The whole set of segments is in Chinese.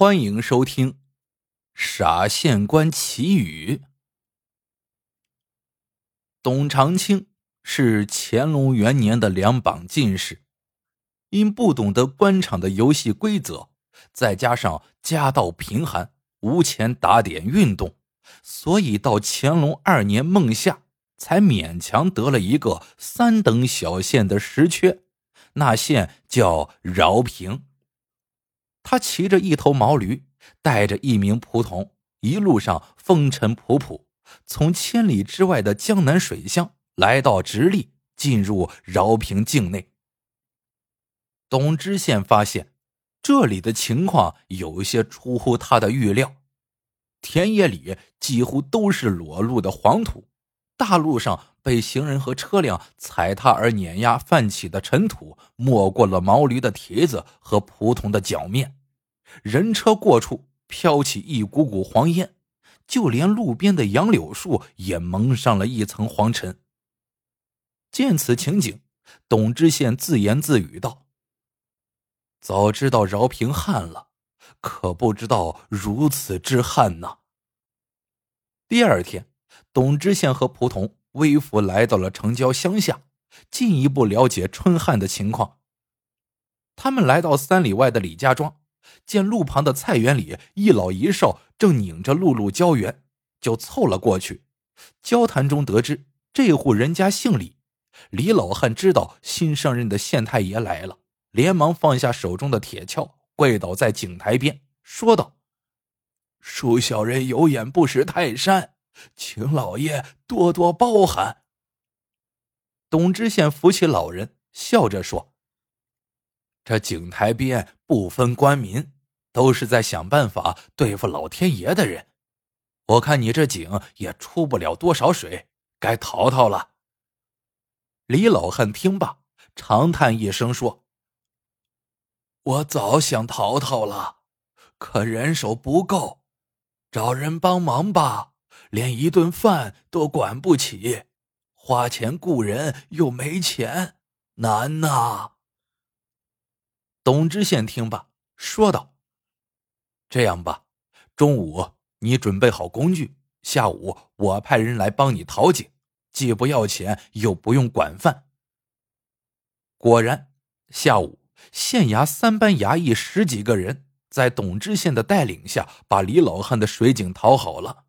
欢迎收听《傻县官奇语》。董长青是乾隆元年的两榜进士，因不懂得官场的游戏规则，再加上家道贫寒，无钱打点运动，所以到乾隆二年孟夏，才勉强得了一个三等小县的实缺，那县叫饶平。他骑着一头毛驴，带着一名仆从，一路上风尘仆仆，从千里之外的江南水乡来到直隶，进入饶平境内。董知县发现，这里的情况有些出乎他的预料，田野里几乎都是裸露的黄土，大路上被行人和车辆踩踏而碾压泛起的尘土，没过了毛驴的蹄子和仆从的脚面。人车过处，飘起一股股黄烟，就连路边的杨柳树也蒙上了一层黄尘。见此情景，董知县自言自语道：“早知道饶平旱了，可不知道如此之旱呐。”第二天，董知县和仆从微服来到了城郊乡下，进一步了解春旱的情况。他们来到三里外的李家庄。见路旁的菜园里一老一少正拧着露露浇园，就凑了过去。交谈中得知，这户人家姓李。李老汉知道新上任的县太爷来了，连忙放下手中的铁锹，跪倒在井台边，说道：“恕小人有眼不识泰山，请老爷多多包涵。”董知县扶起老人，笑着说。这井台边不分官民，都是在想办法对付老天爷的人。我看你这井也出不了多少水，该逃逃了。李老汉听罢，长叹一声说：“我早想逃逃了，可人手不够，找人帮忙吧，连一顿饭都管不起，花钱雇人又没钱，难呐。”董知县听罢，说道：“这样吧，中午你准备好工具，下午我派人来帮你淘井，既不要钱，又不用管饭。”果然，下午县衙三班衙役十几个人在董知县的带领下，把李老汉的水井讨好了。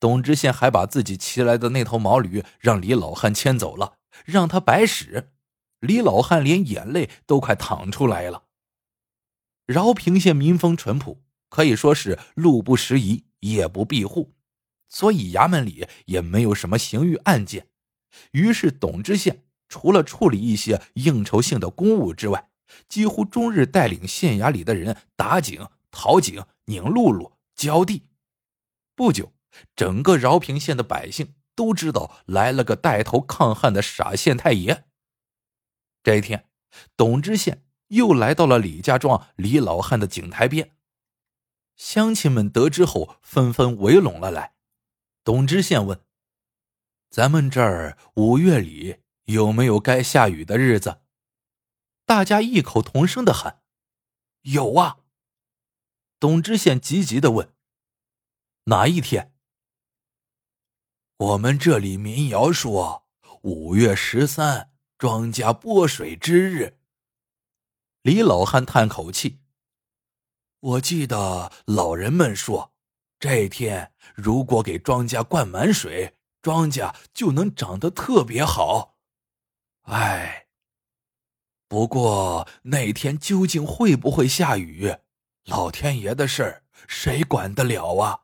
董知县还把自己骑来的那头毛驴让李老汉牵走了，让他白使。李老汉连眼泪都快淌出来了。饶平县民风淳朴，可以说是路不拾遗，夜不闭户，所以衙门里也没有什么刑狱案件。于是董知县除了处理一些应酬性的公务之外，几乎终日带领县衙里的人打井、淘井、拧露露、浇地。不久，整个饶平县的百姓都知道来了个带头抗旱的傻县太爷。这一天，董知县又来到了李家庄李老汉的井台边。乡亲们得知后，纷纷围拢了来。董知县问：“咱们这儿五月里有没有该下雨的日子？”大家异口同声的喊：“有啊！”董知县急急的问：“哪一天？”我们这里民谣说五月十三。庄稼播水之日，李老汉叹口气。我记得老人们说，这天如果给庄稼灌满水，庄稼就能长得特别好。哎，不过那天究竟会不会下雨，老天爷的事儿谁管得了啊？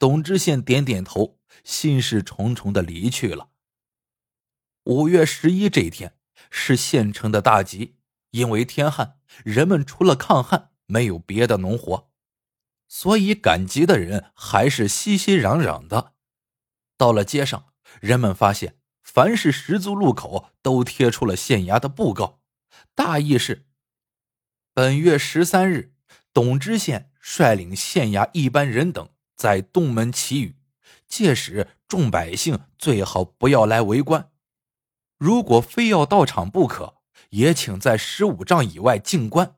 董知县点点头，心事重重的离去了。五月十一这一天是县城的大吉，因为天旱，人们除了抗旱没有别的农活，所以赶集的人还是熙熙攘攘的。到了街上，人们发现凡是十字路口都贴出了县衙的布告，大意是：本月十三日，董知县率领县衙一班人等在东门祈雨，届时众百姓最好不要来围观。如果非要到场不可，也请在十五丈以外静观。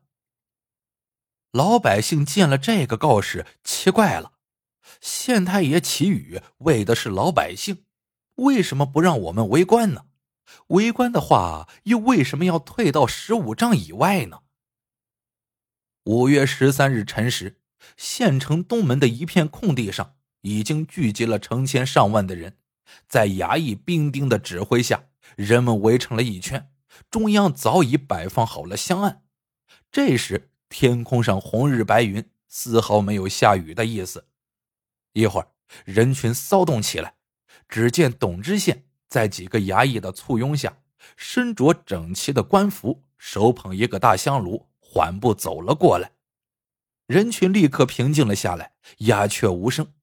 老百姓见了这个告示，奇怪了：县太爷祈雨为的是老百姓，为什么不让我们围观呢？围观的话，又为什么要退到十五丈以外呢？五月十三日辰时，县城东门的一片空地上，已经聚集了成千上万的人，在衙役兵丁的指挥下，人们围成了一圈，中央早已摆放好了香案。这时。天空上红日白云，丝毫没有下雨的意思。一会儿，人群骚动起来。只见董知县在几个衙役的簇拥下，身着整齐的官服，手捧一个大香炉，缓步走了过来。人群立刻平静了下来，鸦雀无声。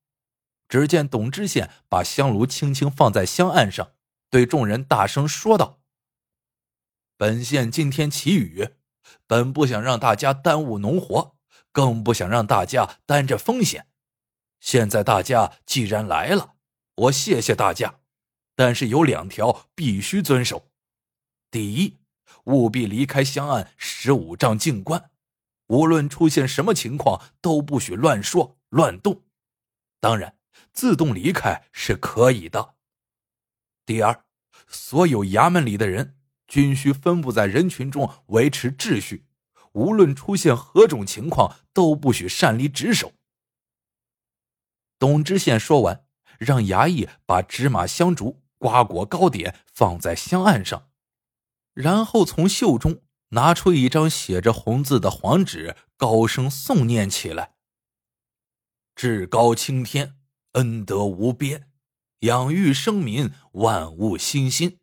只见董知县把香炉轻轻放在香案上，对众人大声说道：“本县今天祈雨。”本不想让大家耽误农活，更不想让大家担着风险。现在大家既然来了，我谢谢大家，但是有两条必须遵守：第一，务必离开香案十五丈静观，无论出现什么情况都不许乱说乱动。当然，自动离开是可以的。第二，所有衙门里的人。均需分布在人群中维持秩序，无论出现何种情况，都不许擅离职守。董知县说完，让衙役把芝麻香烛、瓜果糕点放在香案上，然后从袖中拿出一张写着红字的黄纸，高声诵念起来：“至高青天，恩德无边，养育生民，万物欣欣。”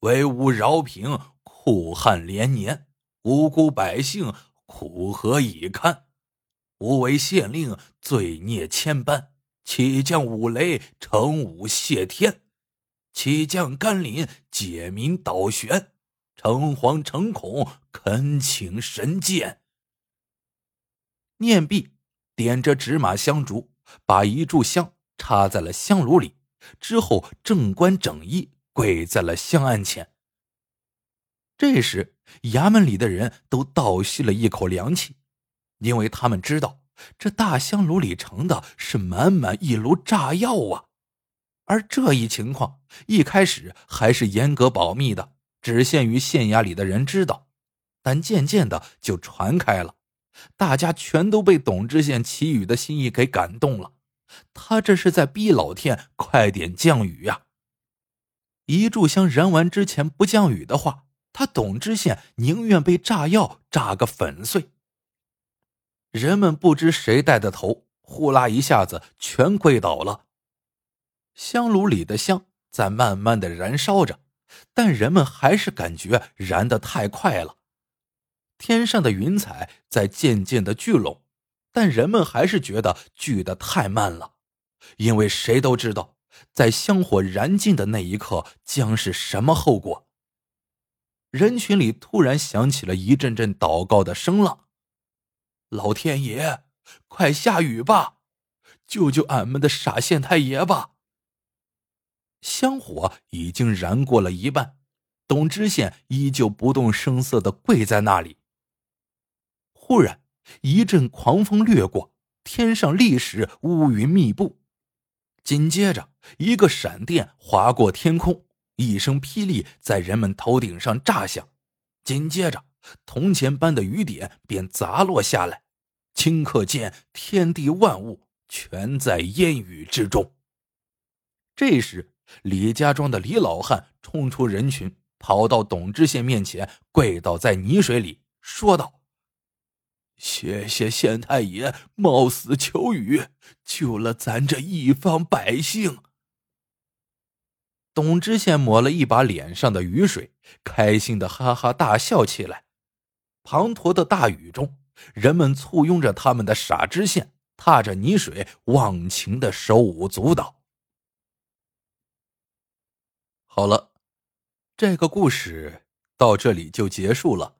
为吾饶平苦旱连年，无辜百姓苦何以堪？吾为县令，罪孽千般，岂将五雷惩吾谢天？岂将甘霖解民倒悬？诚惶诚恐，恳请神鉴。念毕，点着纸马香烛，把一炷香插在了香炉里，之后正官整衣。跪在了香案前。这时，衙门里的人都倒吸了一口凉气，因为他们知道这大香炉里盛的是满满一炉炸药啊！而这一情况一开始还是严格保密的，只限于县衙里的人知道，但渐渐的就传开了，大家全都被董知县祈雨的心意给感动了。他这是在逼老天快点降雨呀！一炷香燃完之前不降雨的话，他董知县宁愿被炸药炸个粉碎。人们不知谁带的头，呼啦一下子全跪倒了。香炉里的香在慢慢的燃烧着，但人们还是感觉燃的太快了。天上的云彩在渐渐的聚拢，但人们还是觉得聚的太慢了，因为谁都知道。在香火燃尽的那一刻，将是什么后果？人群里突然响起了一阵阵祷告的声浪：“老天爷，快下雨吧，救救俺们的傻县太爷吧！”香火已经燃过了一半，董知县依旧不动声色的跪在那里。忽然，一阵狂风掠过，天上立时乌云密布。紧接着，一个闪电划过天空，一声霹雳在人们头顶上炸响，紧接着，铜钱般的雨点便砸落下来，顷刻间，天地万物全在烟雨之中。这时，李家庄的李老汉冲出人群，跑到董知县面前，跪倒在泥水里，说道。谢谢县太爷冒死求雨，救了咱这一方百姓。董知县抹了一把脸上的雨水，开心的哈哈大笑起来。滂沱的大雨中，人们簇拥着他们的傻知县，踏着泥水，忘情的手舞足蹈。好了，这个故事到这里就结束了。